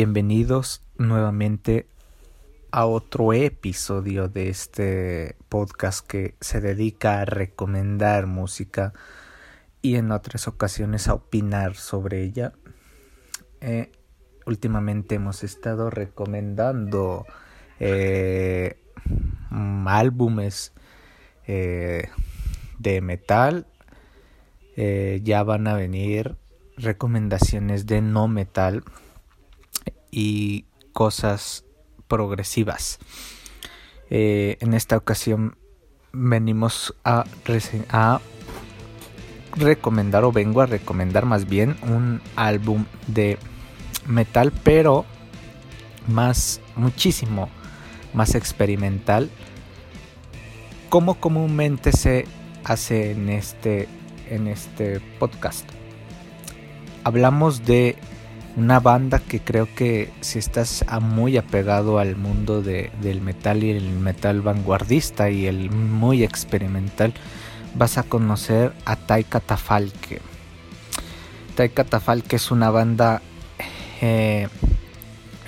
Bienvenidos nuevamente a otro episodio de este podcast que se dedica a recomendar música y en otras ocasiones a opinar sobre ella. Eh, últimamente hemos estado recomendando eh, álbumes eh, de metal. ya van a venir recomendaciones de no metal y cosas progresivas. Eh, en esta ocasión venimos a, a recomendar o vengo a recomendar más bien un álbum de metal pero más muchísimo más experimental como comúnmente se hace en este en este podcast hablamos de una banda que creo que si estás muy apegado al mundo del metal y el metal vanguardista y el muy experimental, vas a conocer a Taika Tafalke. Taika Tafalke es una banda eh,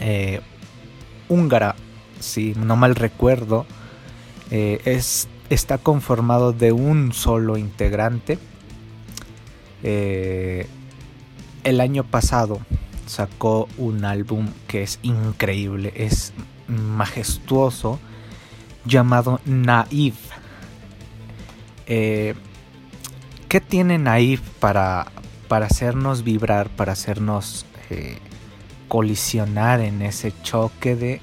eh, húngara, si no mal recuerdo. Eh, es, está conformado de un solo integrante. el año pasado sacó un álbum que es increíble, es majestuoso, llamado Naive. Eh, ¿Qué tiene Naive para, para hacernos vibrar, para hacernos eh, colisionar en ese choque de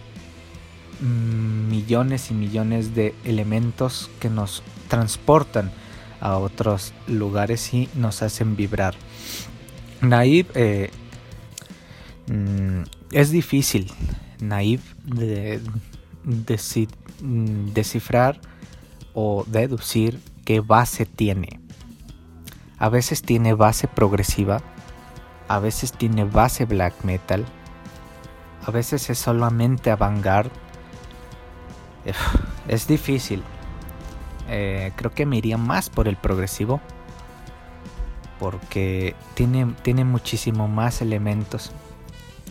millones y millones de elementos que nos transportan a otros lugares y nos hacen vibrar? Naive eh, Mm, es difícil, naive, de, descifrar o deducir qué base tiene. A veces tiene base progresiva, a veces tiene base black metal, a veces es solamente avant-garde. Es difícil. Eh, creo que me iría más por el progresivo. Porque tiene, tiene muchísimo más elementos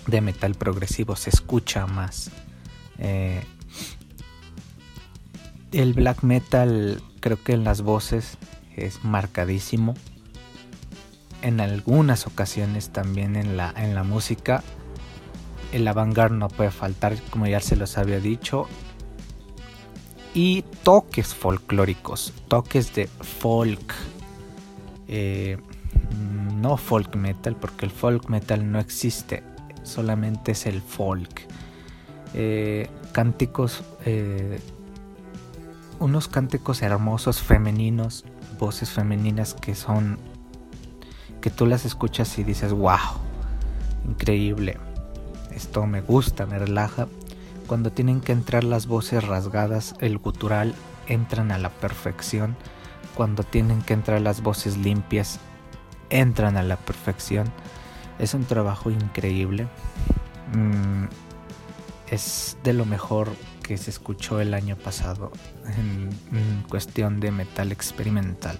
de metal progresivo se escucha más. Eh, el black metal creo que en las voces es marcadísimo. En algunas ocasiones también en la, en la música. El avant no puede faltar, como ya se los había dicho. Y toques folclóricos, toques de folk. Eh, no folk metal, porque el folk metal no existe solamente es el folk. Eh, cánticos, eh, unos cánticos hermosos femeninos, voces femeninas que son, que tú las escuchas y dices, wow, increíble, esto me gusta, me relaja. Cuando tienen que entrar las voces rasgadas, el gutural entran a la perfección. Cuando tienen que entrar las voces limpias, entran a la perfección es un trabajo increíble. Mm, es de lo mejor que se escuchó el año pasado en, cuestión de metal experimental.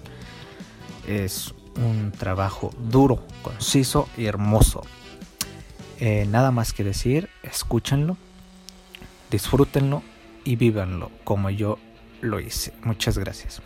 Es un trabajo duro, conciso y hermoso. Eh, nada más que decir, escúchenlo, disfrútenlo y vívanlo como yo lo hice. Muchas gracias.